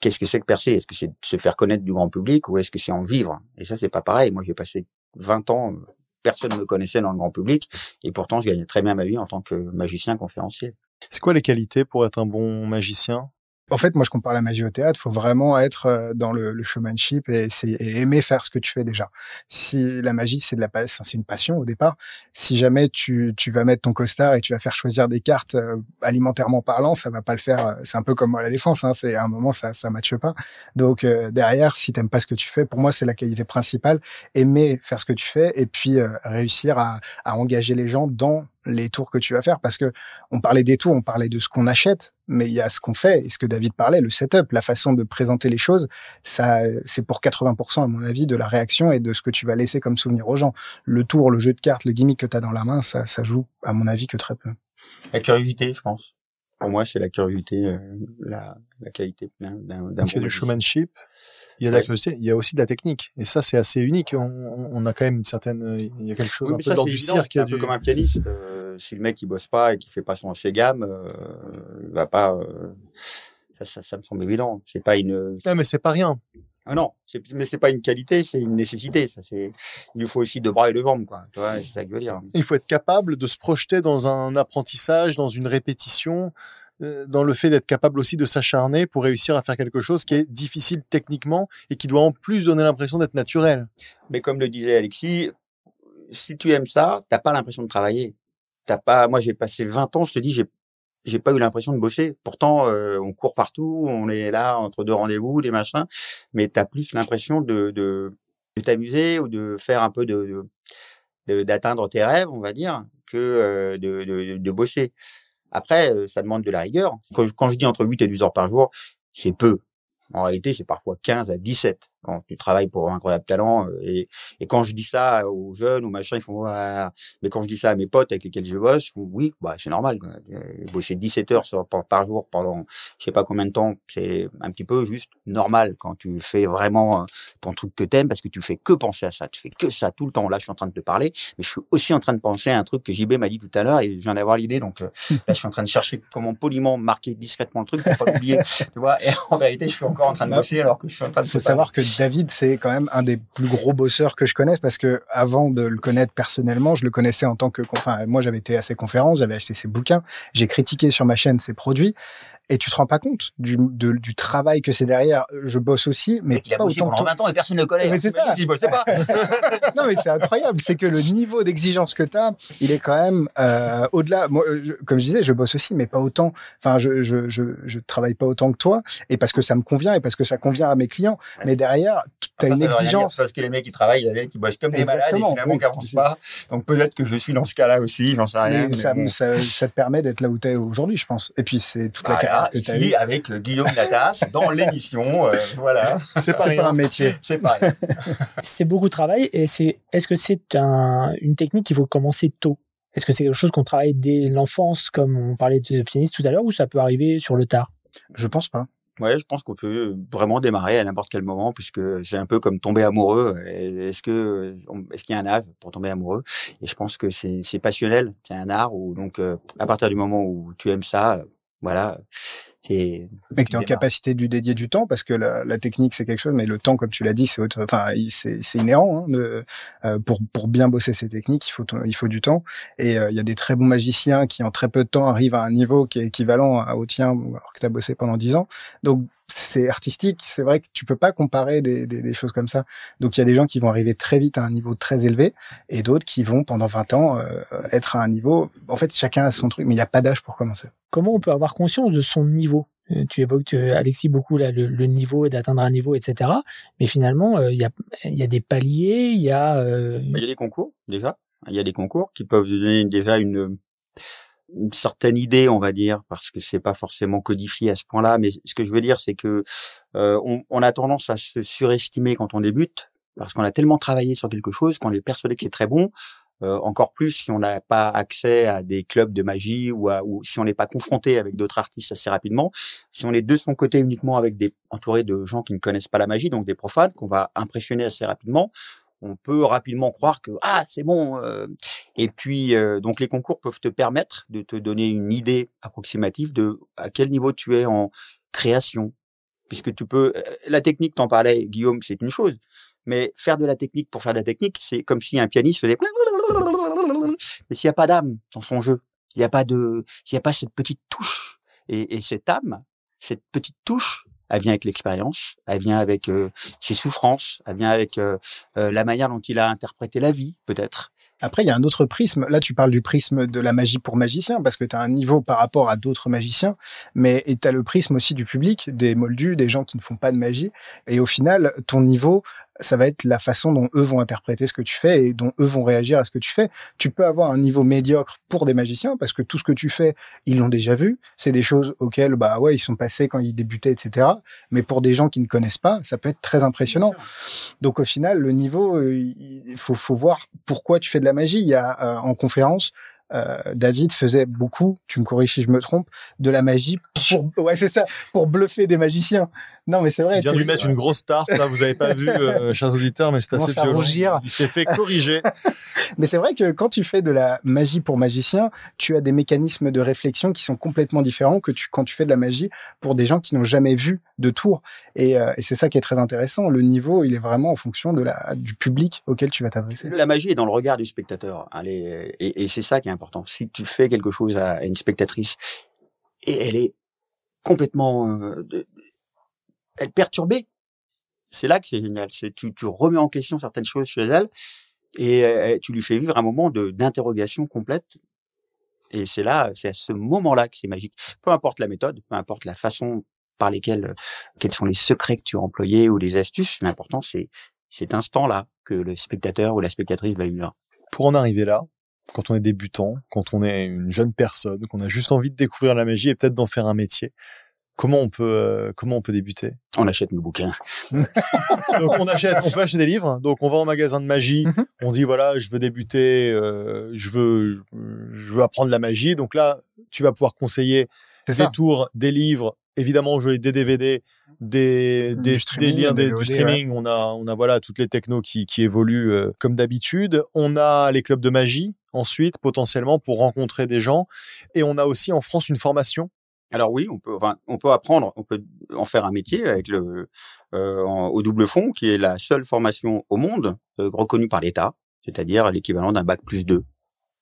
Speaker 3: qu'est-ce que c'est que percer? Est-ce que c'est se faire connaître du grand public ou est-ce que c'est en vivre? Et ça, c'est pas pareil. Moi, j'ai passé 20 ans. euh, Personne ne me connaissait dans le grand public et pourtant je gagnais très bien ma vie en tant que magicien conférencier.
Speaker 1: C'est quoi les qualités pour être un bon magicien?
Speaker 4: En fait, moi, je compare la magie au théâtre. Il faut vraiment être euh, dans le, le showmanship et, et aimer faire ce que tu fais déjà. Si la magie, c'est de la, c'est une passion au départ. Si jamais tu, tu vas mettre ton costard et tu vas faire choisir des cartes euh, alimentairement parlant, ça va pas le faire. euh, C'est un peu comme à la défense. Hein, c'est à un moment ça, ça matche pas. Donc euh, derrière, si t'aimes pas ce que tu fais, pour moi, c'est la qualité principale. Aimer faire ce que tu fais et puis euh, réussir à, à engager les gens dans les tours que tu vas faire parce que on parlait des tours, on parlait de ce qu'on achète, mais il y a ce qu'on fait et ce que David parlait, le setup, la façon de présenter les choses, ça, c'est pour 80% à mon avis de la réaction et de ce que tu vas laisser comme souvenir aux gens. Le tour, le jeu de cartes, le gimmick que tu as dans la main, ça, ça joue à mon avis que très peu.
Speaker 3: La curiosité, je pense. Pour moi, c'est la curiosité, euh, la, la qualité d'un
Speaker 1: il y a du showmanship, il y a la
Speaker 3: Ouais.
Speaker 1: curiosité, il y a aussi de la technique. Et ça, c'est assez unique. On, a quand même une certaine, il y a quelque chose
Speaker 3: Oui,
Speaker 1: un
Speaker 3: mais
Speaker 1: peu
Speaker 3: ça,
Speaker 1: dans
Speaker 3: c'est
Speaker 1: du
Speaker 3: évident.
Speaker 1: cirque.
Speaker 3: C'est un
Speaker 1: du-
Speaker 3: peu comme un pianiste. euh, si le mec il bosse pas et qu'il fait pas son ses gammes, euh, il va pas. euh, ça, ça, ça me semble évident. C'est pas une.
Speaker 1: Non, mais c'est pas rien.
Speaker 3: Ah non, mais c'est pas une qualité, c'est une nécessité. Ça, c'est. Il faut aussi de bras et de jambes, quoi. Tu vois, c'est ça que je veux dire.
Speaker 1: Il faut être capable de se projeter dans un apprentissage, dans une répétition, euh, dans le fait d'être capable aussi de s'acharner pour réussir à faire quelque chose qui est difficile techniquement et qui doit en plus donner l'impression d'être naturel.
Speaker 3: Mais comme le disait Alexis, si tu aimes ça, t'as pas l'impression de travailler. T'as pas. Moi, j'ai passé 20 ans. Je te dis, j'ai j'ai pas eu l'impression de bosser. Pourtant, euh, on court partout, on est là entre deux rendez-vous, des machins, mais t'as plus l'impression de, de, de t'amuser ou de faire un peu de, d'atteindre tes rêves, on va dire, que euh, de, de, bosser. Après, euh, ça demande de la rigueur. Quand, je- quand je dis entre 8 et 12 heures par jour, c'est peu. En réalité, c'est parfois 15 à 17 quand tu travailles pour un incroyable talent. euh, Et, et quand je dis ça aux jeunes, aux machins, ils font ouais. Mais quand je dis ça à mes potes avec lesquels je bosse, oui, bah c'est normal. Quoi. Euh, Bosser 17 heures sur- par, par jour pendant je sais pas combien de temps, c'est un petit peu juste normal quand tu fais vraiment euh, ton truc que t'aimes parce que tu fais que penser à ça. Tu fais que ça tout le temps. Là, je suis en train de te parler, mais je suis aussi en train de penser à un truc que JB m'a dit tout à l'heure et je viens d'avoir l'idée. Donc là, je suis en train de chercher comment poliment marquer discrètement le truc pour pas l'oublier. tu vois. Et en vérité, je suis encore en train de bosser alors que je suis en train de
Speaker 4: faut savoir que David, c'est quand même un des plus gros bosseurs que je connaisse parce que avant de le connaître personnellement, je le connaissais en tant que, enfin, moi j'avais été à ses conférences, j'avais acheté ses bouquins, j'ai critiqué sur ma chaîne ses produits. Et tu te rends pas compte du, de- du travail que c'est derrière. Je bosse aussi, mais
Speaker 3: Il a
Speaker 4: pas
Speaker 3: bossé pendant
Speaker 4: toi.
Speaker 3: 20 ans et personne ne le connaît.
Speaker 4: Mais c'est ça.
Speaker 3: Si je bossais pas.
Speaker 4: non, mais c'est incroyable. C'est que le niveau d'exigence que tu as, il est quand même euh, au-delà. Moi, euh, je- comme je disais, je bosse aussi, mais pas autant. Enfin, je, je, je, je travaille pas autant que toi, et parce que ça me convient, et parce que ça convient à mes clients.
Speaker 3: Ouais.
Speaker 4: Mais derrière, tu as une
Speaker 3: dire,
Speaker 4: exigence.
Speaker 3: Parce que les mecs qui travaillent, il y a des mecs qui bossent comme des malades et finalement
Speaker 4: oui.
Speaker 3: qui pas. Donc peut-être que je suis dans ce cas-là aussi, j'en sais rien.
Speaker 4: Mais
Speaker 3: mais
Speaker 4: ça,
Speaker 3: bon.
Speaker 4: ça, ça te permet d'être là où tu es aujourd'hui, je pense. Et puis, c'est toute la
Speaker 3: Voilà,
Speaker 4: carrière
Speaker 3: ici avec Guillaume Natas dans l'émission, euh, voilà,
Speaker 1: C'est pas
Speaker 4: un métier.
Speaker 3: c'est pareil.
Speaker 2: C'est beaucoup de travail et c'est. Est-ce que c'est un, une technique qu'il faut commencer tôt? Est-ce que c'est quelque chose qu'on travaille dès l'enfance, comme on parlait de pianiste tout à l'heure, ou ça peut arriver sur le tard?
Speaker 4: Je pense pas.
Speaker 3: Ouais, je pense qu'on peut vraiment démarrer à n'importe quel moment puisque c'est un peu comme tomber amoureux. Est-ce que est-ce qu'il y a un âge pour tomber amoureux? Et je pense que c'est c'est passionnel, c'est un art où donc euh, à partir du moment où tu aimes ça, voilà,
Speaker 4: Mais que tu es en capacité de lui dédier du temps, parce que la, la technique, c'est quelque chose, mais le temps, comme tu l'as dit, c'est autre, enfin, c'est c'est inhérent. Hein, de, euh, pour, pour bien bosser ces techniques, il faut, ton- il faut du temps. Et euh, il y a des très bons magiciens qui, en très peu de temps, arrivent à un niveau qui est équivalent à- au tien, alors que tu as bossé pendant dix ans. Donc, c'est artistique. C'est vrai que tu peux pas comparer des, des, des choses comme ça. Donc, il y a des gens qui vont arriver très vite à un niveau très élevé et d'autres qui vont, pendant 20 ans, euh, être à un niveau... En fait, chacun a son truc, mais il n'y a pas d'âge pour commencer.
Speaker 2: Comment on peut avoir conscience de son niveau Tu évoques, euh, Alexis, beaucoup là, le, le niveau et d'atteindre un niveau, etc. Mais finalement, euh, il y, a, il y a des paliers, il y a... euh,
Speaker 3: Il y a des concours déjà. Il y a des concours qui peuvent donner déjà une une certaine idée, on va dire, parce que c'est pas forcément codifié à ce point-là. Mais ce que je veux dire, c'est que euh, on, on, a tendance à se surestimer quand on débute, parce qu'on a tellement travaillé sur quelque chose qu'on est persuadé que c'est très bon. Euh, encore plus si on n'a pas accès à des clubs de magie ou, à, ou si on n'est pas confronté avec d'autres artistes assez rapidement. Si on est de son côté uniquement avec des entouré de gens qui ne connaissent pas la magie, donc des profanes qu'on va impressionner assez rapidement, on peut rapidement croire que ah c'est bon. Euh. Et puis euh, donc les concours peuvent te permettre de te donner une idée approximative de à quel niveau tu es en création, puisque tu peux la technique t'en parlais Guillaume c'est une chose, mais faire de la technique pour faire de la technique c'est comme si un pianiste faisait mais s'il n'y a pas d'âme dans son jeu, il n'y a pas de, s'il n'y a pas cette petite touche, et, et, cette âme, cette petite touche, elle vient avec l'expérience, elle vient avec euh, ses souffrances, elle vient avec euh, euh, la manière dont il a interprété la vie, peut-être.
Speaker 4: Après, il y a un autre prisme. Là, tu parles du prisme de la magie pour magiciens, parce que tu as un niveau par rapport à d'autres magiciens, mais tu as le prisme aussi du public, des moldus, des gens qui ne font pas de magie. Et au final, ton niveau ça va être la façon dont eux vont interpréter ce que tu fais et dont eux vont réagir à ce que tu fais. Tu peux avoir un niveau médiocre pour des magiciens parce que tout ce que tu fais, ils l'ont déjà vu. C'est des choses auxquelles, bah ouais, ils sont passés quand ils débutaient, etc. Mais pour des gens qui ne connaissent pas, ça peut être très impressionnant. Donc au final, le niveau, euh, il faut, faut voir pourquoi tu fais de la magie. Il y a euh, en conférence, euh, David faisait beaucoup, tu me corriges si je me trompe, de la magie pour, ouais, c'est ça, pour bluffer des magiciens. Non, mais c'est vrai.
Speaker 1: Il vient de lui mettre une grosse tarte, là, vous avez pas vu, euh, chers auditeurs, mais c'est assez violent. Il s'est fait corriger.
Speaker 4: mais c'est vrai que quand tu fais de la magie pour magicien, tu as des mécanismes de réflexion qui sont complètement différents que tu, quand tu fais de la magie pour des gens qui n'ont jamais vu de tour. Et, euh, et c'est ça qui est très intéressant. Le niveau, il est vraiment en fonction de la, du public auquel tu vas t'adresser.
Speaker 3: La magie est dans le regard du spectateur. Allez, et, et c'est ça qui est important. Si tu fais quelque chose à une spectatrice et elle est complètement euh, elle perturbée, c'est là que c'est génial. C'est tu, tu remets en question certaines choses chez elle et euh, tu lui fais vivre un moment de d'interrogation complète. Et c'est là, c'est à ce moment-là que c'est magique. Peu importe la méthode, peu importe la façon par lesquelles, quels sont les secrets que tu as employés ou les astuces, l'important c'est cet instant-là que le spectateur ou la spectatrice va vivre.
Speaker 1: Pour en arriver là, quand on est débutant, quand on est une jeune personne, qu'on a juste envie de découvrir la magie et peut-être d'en faire un métier. Comment on peut euh, comment on peut débuter?
Speaker 3: On achète nos bouquins.
Speaker 1: donc on achète, on peut acheter des livres. Donc on va en magasin de magie. Mhm. On dit voilà, je veux débuter, euh, je veux je veux apprendre la magie. Donc là, tu vas pouvoir conseiller des tours, des livres, évidemment jouer des DVD, des, des, des liens des, du streaming. On a, on a voilà toutes les technos qui, qui évoluent euh, comme d'habitude. On a les clubs de magie ensuite potentiellement pour rencontrer des gens. Et on a aussi en France une formation.
Speaker 3: Alors oui, on peut, enfin, on peut apprendre, on peut en faire un métier avec le euh, au double fond, qui est la seule formation au monde euh, reconnue par l'État, c'est-à-dire l'équivalent d'un bac plus 2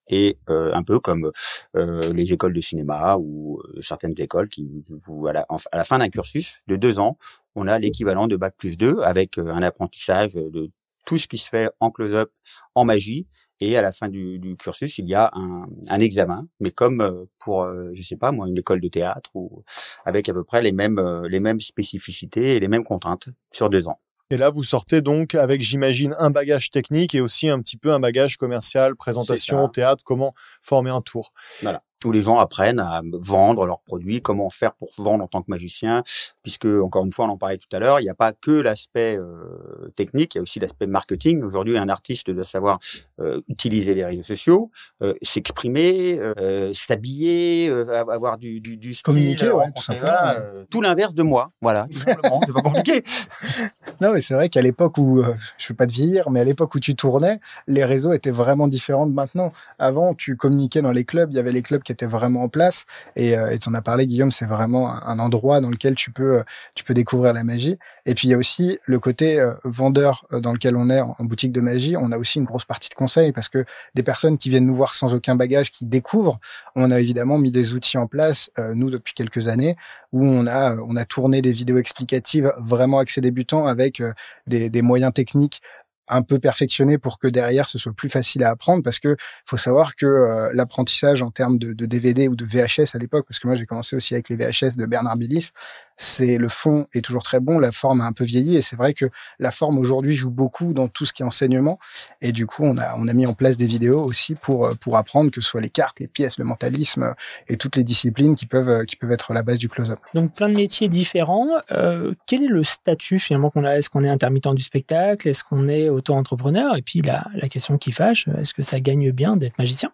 Speaker 3: et euh, un peu comme euh, les écoles de cinéma ou euh, certaines écoles qui, à, la, à la fin d'un cursus de deux ans, on a l'équivalent de bac plus 2 avec un apprentissage de tout ce qui se fait en close-up, en magie, et à la fin du, du cursus, il y a un, un examen, mais comme pour, je sais pas moi, une école de théâtre ou avec à peu près les mêmes les mêmes spécificités et les mêmes contraintes sur deux ans.
Speaker 1: Et là, vous sortez donc avec, j'imagine, un bagage technique et aussi un petit peu un bagage commercial, présentation, théâtre, comment former un tour.
Speaker 3: Voilà où les gens apprennent à vendre leurs produits, comment faire pour vendre en tant que magicien, puisque encore une fois, on en parlait tout à l'heure, il n'y a pas que l'aspect euh, technique, il y a aussi l'aspect marketing. Aujourd'hui, un artiste doit savoir euh, utiliser les réseaux sociaux, euh, s'exprimer, s'habiller, avoir du, du, du
Speaker 4: style, communiquer, ouais, tout simplement.
Speaker 3: tout l'inverse de moi, voilà, tout simplement. c'est pas compliqué.
Speaker 4: non, mais c'est vrai qu'à l'époque où je veux pas te vieillir, mais à l'époque où tu tournais, les réseaux étaient vraiment différents de maintenant. Avant, tu communiquais dans les clubs, il y avait les clubs qui était vraiment en place. Et euh, tu en as parlé, Guillaume, c'est vraiment un endroit dans lequel tu peux, euh, tu peux découvrir la magie. Et puis il y a aussi le côté euh, vendeur dans lequel on est en, boutique de magie. On a aussi une grosse partie de conseils parce que des personnes qui viennent nous voir sans aucun bagage, qui découvrent, on a évidemment mis des outils en place, nous depuis quelques années, où on a on a tourné des vidéos explicatives vraiment axées débutants avec des, des moyens techniques un peu perfectionné pour que derrière ce soit plus facile à apprendre parce que faut savoir que euh, l'apprentissage en termes de, DVD ou de VHS à l'époque parce que moi j'ai commencé aussi avec les VHS de Bernard Billis c'est le fond est toujours très bon, la forme a un peu vieilli et c'est vrai que la forme aujourd'hui joue beaucoup dans tout ce qui est enseignement et du coup on a on a mis en place des vidéos aussi pour pour apprendre que ce soit les cartes, les pièces, le mentalisme et toutes les disciplines qui peuvent qui peuvent être la base du close-up.
Speaker 2: Donc plein de métiers différents. Euh, quel est le statut finalement qu'on a? Est-ce qu'on est intermittent du spectacle? Est-ce qu'on est auto-entrepreneur? Et puis la la question qui fâche, est-ce que ça gagne bien d'être magicien?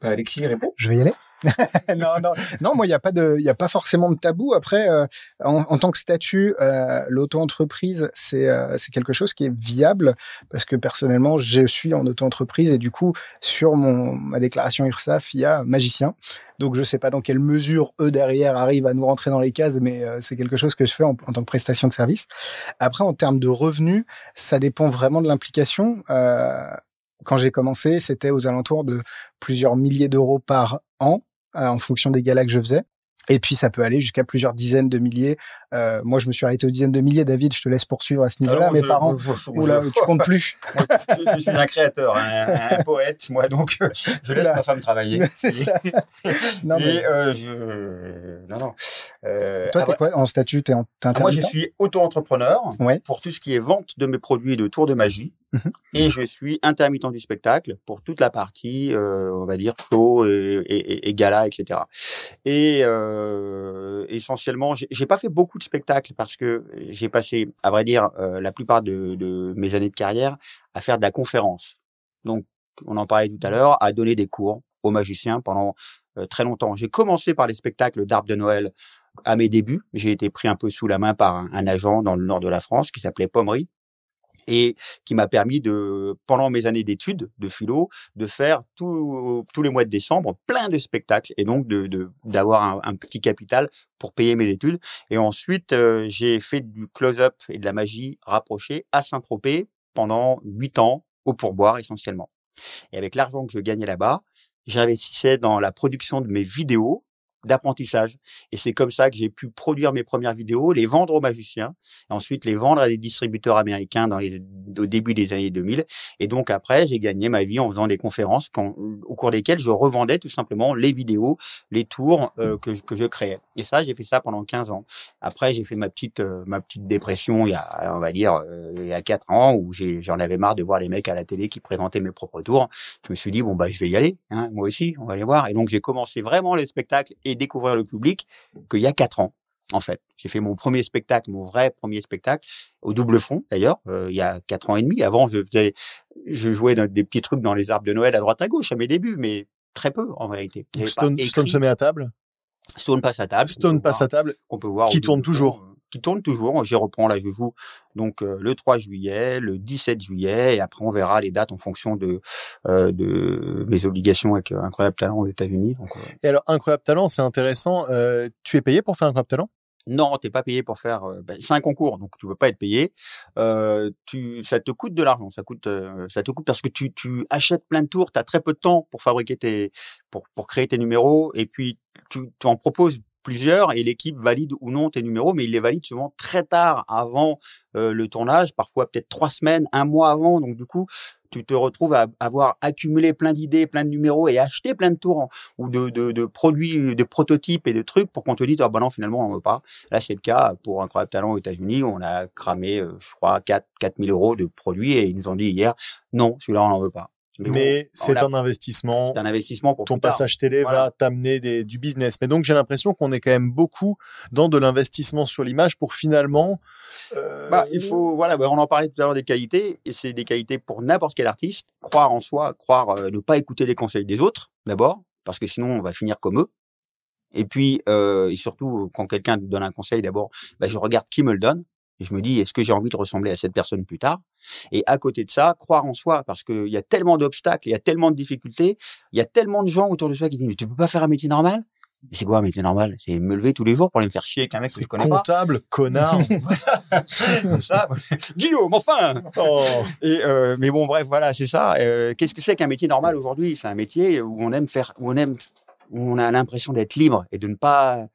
Speaker 3: Bah, Alexis répond.
Speaker 4: Je vais y aller. non, non, non, moi, il n'y a pas de, il y a pas forcément de tabou. Après, euh, en, en, tant que statut, euh, l'auto-entreprise, c'est, euh, c'est quelque chose qui est viable parce que personnellement, je suis en auto-entreprise et du coup, sur mon ma déclaration URSAF, il y a magicien. Donc, je sais pas dans quelle mesure eux derrière arrivent à nous rentrer dans les cases, mais c'est quelque chose que je fais en, en, tant que prestation de service. Après, en termes de revenus, ça dépend vraiment de l'implication. quand j'ai commencé, c'était aux alentours de plusieurs milliers d'euros par an. Euh, en fonction des galas que je faisais. Et puis ça peut aller jusqu'à plusieurs dizaines de milliers. Euh, moi, je me suis arrêté aux dizaines de milliers. David, je te laisse poursuivre à ce niveau-là. Mes parents, oula, tu comptes plus.
Speaker 3: je suis un créateur, un, poète, moi, donc je laisse ma femme travailler.
Speaker 4: C'est ça.
Speaker 3: non, mais... euh, je... non, non.
Speaker 4: Euh, Toi, t'es quoi en statut? T'es en
Speaker 3: ah, Moi, je suis auto-entrepreneur
Speaker 4: ouais.
Speaker 3: pour tout ce qui est vente de mes produits de tours de magie. Mhm. Et je suis intermittent du spectacle pour toute la partie, euh, on va dire, show et, et, et gala, etc. Et euh, essentiellement, j'ai pas fait beaucoup de spectacles parce que j'ai passé, à vrai dire, euh, la plupart de, de, mes années de carrière à faire de la conférence. Donc, on en parlait tout à l'heure, à donner des cours aux magiciens pendant euh, très longtemps. J'ai commencé par les spectacles d'arbres de Noël à mes débuts. J'ai été pris un peu sous la main par un, un agent dans le nord de la France qui s'appelait Pommery et qui m'a permis de, pendant mes années d'études de philo, de faire tous les mois de décembre plein de spectacles et donc de d'avoir un, petit capital pour payer mes études. Et ensuite, euh, j'ai fait du close-up et de la magie rapprochée à Saint-Tropez pendant huit ans au pourboire essentiellement. Et avec l'argent que je gagnais là-bas, j'investissais dans la production de mes vidéos d'apprentissage. Et c'est comme ça que j'ai pu produire mes premières vidéos, les vendre aux magiciens, et ensuite les vendre à des distributeurs américains dans les, au début des années 2000. Et donc après, j'ai gagné ma vie en faisant des conférences quand, au cours desquelles je revendais tout simplement les vidéos, les tours euh, que, que je créais. Et ça, j'ai fait ça pendant 15 ans. Après, j'ai fait ma petite euh, ma petite dépression il y a, on va dire, euh, il y a 4 ans où j'en avais marre de voir les mecs à la télé qui présentaient mes propres tours. Je me suis dit bon bah je vais y aller, hein, moi aussi, on va aller voir. Et donc j'ai commencé vraiment le spectacle et découvrir le public qu'il y a quatre ans. En fait, j'ai fait mon premier spectacle, mon vrai premier spectacle, au double fond d'ailleurs, euh, il y a quatre ans et demi. Avant, je je jouais dans des petits trucs dans les arbres de Noël à droite à gauche à mes débuts, mais très peu en réalité.
Speaker 1: Stone, Stone, se met à table.
Speaker 3: Stone passe à table.
Speaker 1: Stone passe à table.
Speaker 3: On peut voir.
Speaker 1: Qui tourne toujours
Speaker 3: qui tourne toujours. J'y reprends là, je joue donc euh, le 3 juillet, le 17 juillet, et après on verra les dates en fonction de euh, de mes obligations avec euh, Incroyable Talent aux États-Unis.
Speaker 1: Et alors Incroyable Talent, c'est intéressant. tu es payé pour faire Incroyable Talent?
Speaker 3: Non, t'es pas payé pour faire. Ben, c'est un concours, donc tu peux pas être payé. tu, ça te coûte de l'argent. Ça coûte, ça te coûte parce que tu, tu achètes plein de tours. T'as très peu de temps pour fabriquer tes, pour, pour créer tes numéros, et puis tu, tu en proposes et l'équipe valide ou non tes numéros, mais il les valide souvent très tard avant euh, le tournage, parfois peut-être trois semaines, un mois avant. Donc du coup, tu te retrouves à avoir accumulé plein d'idées, plein de numéros et acheté plein de tours ou de, produits, de prototypes et de trucs pour qu'on te dise ah bah non finalement on veut pas. Là c'est le cas pour Incroyable Talent aux États-Unis, on a cramé euh, je crois 4 4000 euros de produits et ils nous ont dit hier non celui-là on n'en veut pas.
Speaker 1: Mais, c'est un investissement.
Speaker 3: C'est un investissement pour
Speaker 1: ton passage télé va t'amener du business. Mais donc j'ai l'impression qu'on est quand même beaucoup dans de l'investissement sur l'image pour finalement.
Speaker 3: Euh... Bah, il faut voilà, bah, on en parlait tout à l'heure des qualités et c'est des qualités pour n'importe quel artiste. Croire en soi, croire euh, ne pas écouter les conseils des autres d'abord, parce que sinon on va finir comme eux. Et puis euh, et surtout quand quelqu'un te donne un conseil, d'abord, bah, je regarde qui me le donne. Et je me dis, est-ce que j'ai envie de ressembler à cette personne plus tard? Et à côté de ça, croire en soi, parce qu'il y a tellement d'obstacles, il y a tellement de difficultés, il y a tellement de gens autour de soi qui disent, mais tu peux pas faire un métier normal? C'est quoi un métier normal? C'est me lever tous les jours pour aller me faire chier avec un mec que je connais
Speaker 1: comptable, connard.
Speaker 3: c'est ça. Guillaume, enfin. Oh. Et euh, mais bon, bref, voilà, c'est ça. Euh, Qu'est-ce que c'est qu'un métier normal aujourd'hui? C'est un métier où on aime faire, où on aime, où on a l'impression d'être libre et de ne pas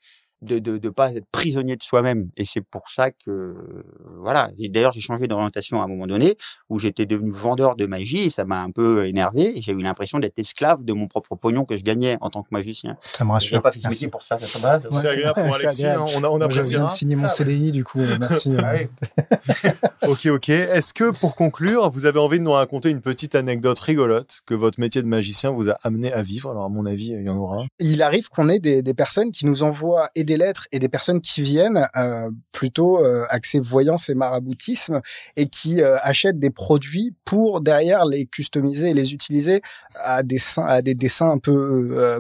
Speaker 3: de de, de pas être prisonnier de soi-même. Et c'est pour ça que voilà. D'ailleurs, j'ai changé d'orientation à un moment donné où j'étais devenu vendeur de magie et ça m'a un peu énervé. J'ai eu l'impression d'être esclave de mon propre pognon que je gagnais en tant que magicien.
Speaker 4: Ça me
Speaker 3: J'ai
Speaker 4: rassure.
Speaker 3: pas fait ce
Speaker 4: Merci.
Speaker 3: métier pour ça. ça.
Speaker 1: C'est agréable pour Alexis,
Speaker 4: agréable.
Speaker 1: hein, on, a, on
Speaker 4: je
Speaker 1: appréciera.
Speaker 4: de signer mon CDI, du coup. Merci.
Speaker 3: Ah.
Speaker 1: Ok, ok. Est-ce que pour conclure, vous avez envie de nous raconter une petite anecdote rigolote que votre métier de magicien vous a amené à vivre? Alors, à mon avis, il y en aura.
Speaker 4: il arrive qu'on ait des, des personnes qui nous envoient et des lettres et des personnes qui viennent euh, plutôt euh, axées voyance et maraboutisme et qui euh, achètent des produits pour derrière les customiser et les utiliser à des, à des dessins un peu euh,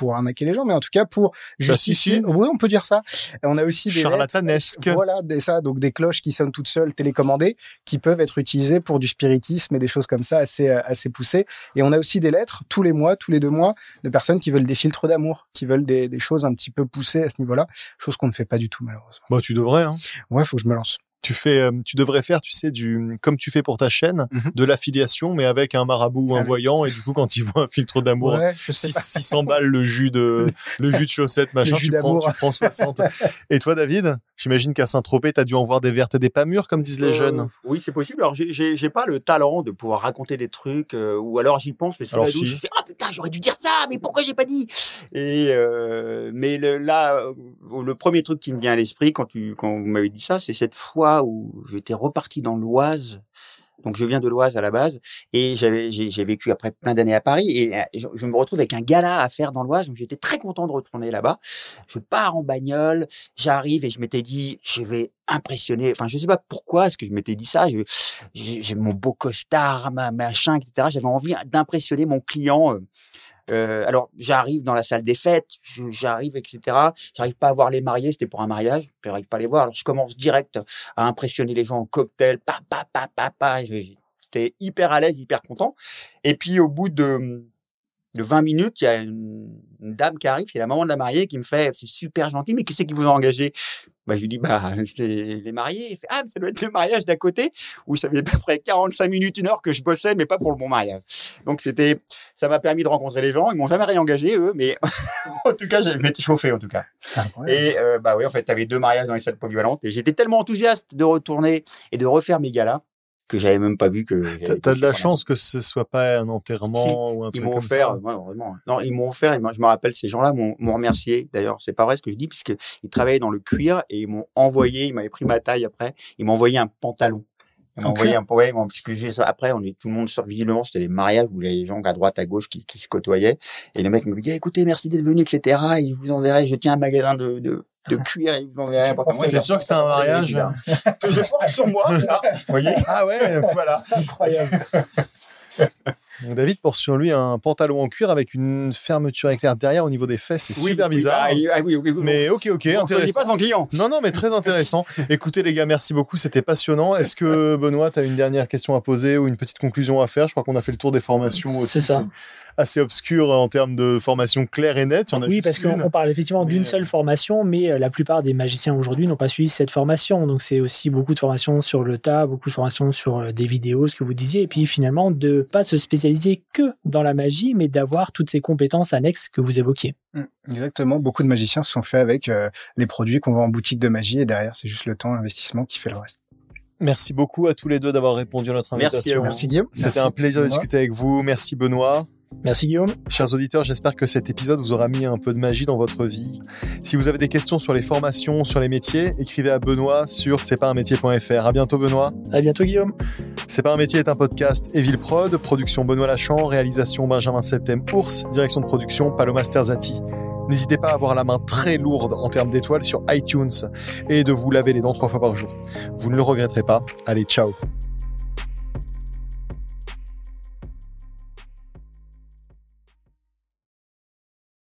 Speaker 4: pour arnaquer les gens, mais en tout cas pour justifier.
Speaker 1: si, si.
Speaker 4: Oui, on peut dire ça. Et on a aussi des lettres
Speaker 1: Charlatanesque.
Speaker 4: Voilà, des, ça, donc des cloches qui sonnent toutes seules, télécommandées, qui peuvent être utilisées pour du spiritisme et des choses comme ça assez, euh, assez poussées. Et on a aussi des lettres tous les mois, tous les deux mois, de personnes qui veulent des filtres d'amour, qui veulent des, des choses un petit peu poussées à ce niveau-là, chose qu'on ne fait pas du tout malheureusement.
Speaker 1: Bah, tu devrais. Hein.
Speaker 4: Ouais, faut que je me lance.
Speaker 1: Tu fais, euh, tu devrais faire, tu sais, du comme tu fais pour ta chaîne,
Speaker 4: Mhm.
Speaker 1: de l'affiliation, mais avec un marabout ou un
Speaker 4: Avec-
Speaker 1: voyant, et du coup, quand il voit un filtre d'amour,
Speaker 4: Ouais, je sais
Speaker 1: six-
Speaker 4: pas.
Speaker 1: 600 balles le jus de le jus de chaussette machin
Speaker 4: jus
Speaker 1: tu prends, tu prends 60 et toi David j'imagine qu'à Saint-Tropez t'as dû en voir des vertes et des pas mûres comme disent les
Speaker 3: Euh,
Speaker 1: jeunes
Speaker 3: Oui, c'est possible. Alors, j'ai- j'ai j'ai pas le talent de pouvoir raconter des trucs, euh, ou alors j'y pense, mais sur
Speaker 1: Alors,
Speaker 3: la douche,
Speaker 1: si.
Speaker 3: je fais ah putain, j'aurais dû dire ça, mais pourquoi j'ai pas dit? Et euh, mais le, là, le premier truc qui me vient à l'esprit quand tu quand vous m'avez dit ça, c'est cette fois où j'étais reparti dans l'Oise. Donc je viens de l'Oise à la base et j'avais j'ai vécu après plein d'années à Paris et euh, je, me retrouve avec un gala à faire dans l'Oise donc j'étais très content de retourner là-bas. Je pars en bagnole, j'arrive et je m'étais dit je vais impressionner. Enfin je sais pas pourquoi est-ce que je m'étais dit ça. J'ai mon beau costard, ma machin, etc. J'avais envie d'impressionner mon client. euh, euh, alors j'arrive dans la salle des fêtes, j'arrive, etc. J'arrive pas à voir les mariés, c'était pour un mariage, j'arrive pas à les voir. Alors je commence direct à impressionner les gens en cocktail, pa pa pa pa pa. J'étais hyper à l'aise, hyper content. Et puis au bout de de 20 minutes, il y a une, une dame qui arrive, c'est la maman de la mariée qui me fait, c'est super gentil, mais qui c'est qui vous a engagé? Bah, je lui dis, bah, c'est les mariés. Il fait, ah, mais ça doit être le mariage d'à côté, où ça fait à peu près 45 minutes, une heure que je bossais, mais pas pour le bon mariage. Donc, c'était, ça m'a permis de rencontrer les gens. Ils m'ont jamais réengagé, eux, mais en tout cas, j'ai été chauffé, en tout cas. Et, euh, bah oui, en fait, t'avais deux mariages dans les salles polyvalentes. Et j'étais tellement enthousiaste de retourner et de refaire mes galas que j'avais même pas vu que.
Speaker 1: t'as de la chance que ce soit pas un enterrement ou un
Speaker 3: ils
Speaker 1: truc
Speaker 3: m'ont
Speaker 1: comme
Speaker 3: offert, ouais, heureusement. Non, ils m'ont offert, et moi, je me rappelle, ces gens-là m'ont m'ont remercié. D'ailleurs, c'est pas vrai ce que je dis, puisque ils travaillaient dans le cuir et ils m'ont envoyé, ils m'avaient pris ma taille après, ils m'ont envoyé un pantalon. Ils m'ont
Speaker 4: En
Speaker 3: envoyé un ouais, ils m'ont- parce que j'ai- après, on est tout le monde sort visiblement, c'était les mariages où les gens à droite, à gauche qui, qui se côtoyaient. Et le mec me dit, écoutez, merci d'être venu, etc. Et je vous enverrai, je tiens un magasin de, de, de cuir enverrai un pantalon.
Speaker 1: T'es sûr que c'était un mariage
Speaker 3: Je porte sur moi, là. Vous voyez?
Speaker 1: ah ouais voilà
Speaker 4: Incroyable.
Speaker 1: donc David porte sur lui un pantalon en cuir avec une fermeture éclair derrière au niveau des fesses c'est
Speaker 3: Oui,
Speaker 1: super
Speaker 3: oui,
Speaker 1: bizarre
Speaker 3: bah, ah oui, oui, oui,
Speaker 1: mais ok ok
Speaker 3: soyez
Speaker 1: intéressant
Speaker 3: pas son client.
Speaker 1: Non, non, mais très intéressant. Écoutez, les gars, merci beaucoup. C'était passionnant. Est-ce que, Benoît, tu as une dernière question à poser ou une petite conclusion à faire? Je crois qu'on a fait le tour des formations aussi.
Speaker 2: C'est ça.
Speaker 1: Assez obscures en termes de formation claire et nette. En
Speaker 2: Oui, parce qu'on parle effectivement d'une
Speaker 1: euh,
Speaker 2: seule formation, mais euh, la plupart des magiciens aujourd'hui n'ont pas suivi cette formation. Donc c'est aussi beaucoup de formations sur le tas, beaucoup de formations sur euh, des vidéos, ce que vous disiez, et puis finalement de pas se spécialiser que dans la magie, mais d'avoir toutes ces compétences annexes que vous évoquiez.
Speaker 4: Mm, Exactement. Beaucoup de magiciens se sont faits avec euh, les produits qu'on vend en boutique de magie et derrière, c'est juste le temps, l'investissement qui fait le reste.
Speaker 1: Merci beaucoup à tous les deux d'avoir répondu à notre
Speaker 3: Merci
Speaker 1: invitation.
Speaker 3: vous.
Speaker 4: Merci Guillaume.
Speaker 1: C'était
Speaker 4: Merci.
Speaker 1: un plaisir de discuter avec vous. Merci Benoît.
Speaker 2: Merci Guillaume.
Speaker 1: Chers auditeurs, j'espère que cet épisode vous aura mis un peu de magie dans votre vie. Si vous avez des questions sur les formations, sur les métiers, écrivez à Benoît sur c'est pas un métier.fr. À bientôt Benoît.
Speaker 2: À bientôt Guillaume.
Speaker 1: C'est pas un métier est un podcast Evil Prod, production Benoît Lachamp, réalisation Benjamin Septem Ours, direction de production Paloma Sterzati. N'hésitez pas à avoir la main très lourde en termes d'étoiles sur iTunes et de vous laver les dents trois fois par jour. Vous ne le regretterez pas. Allez, ciao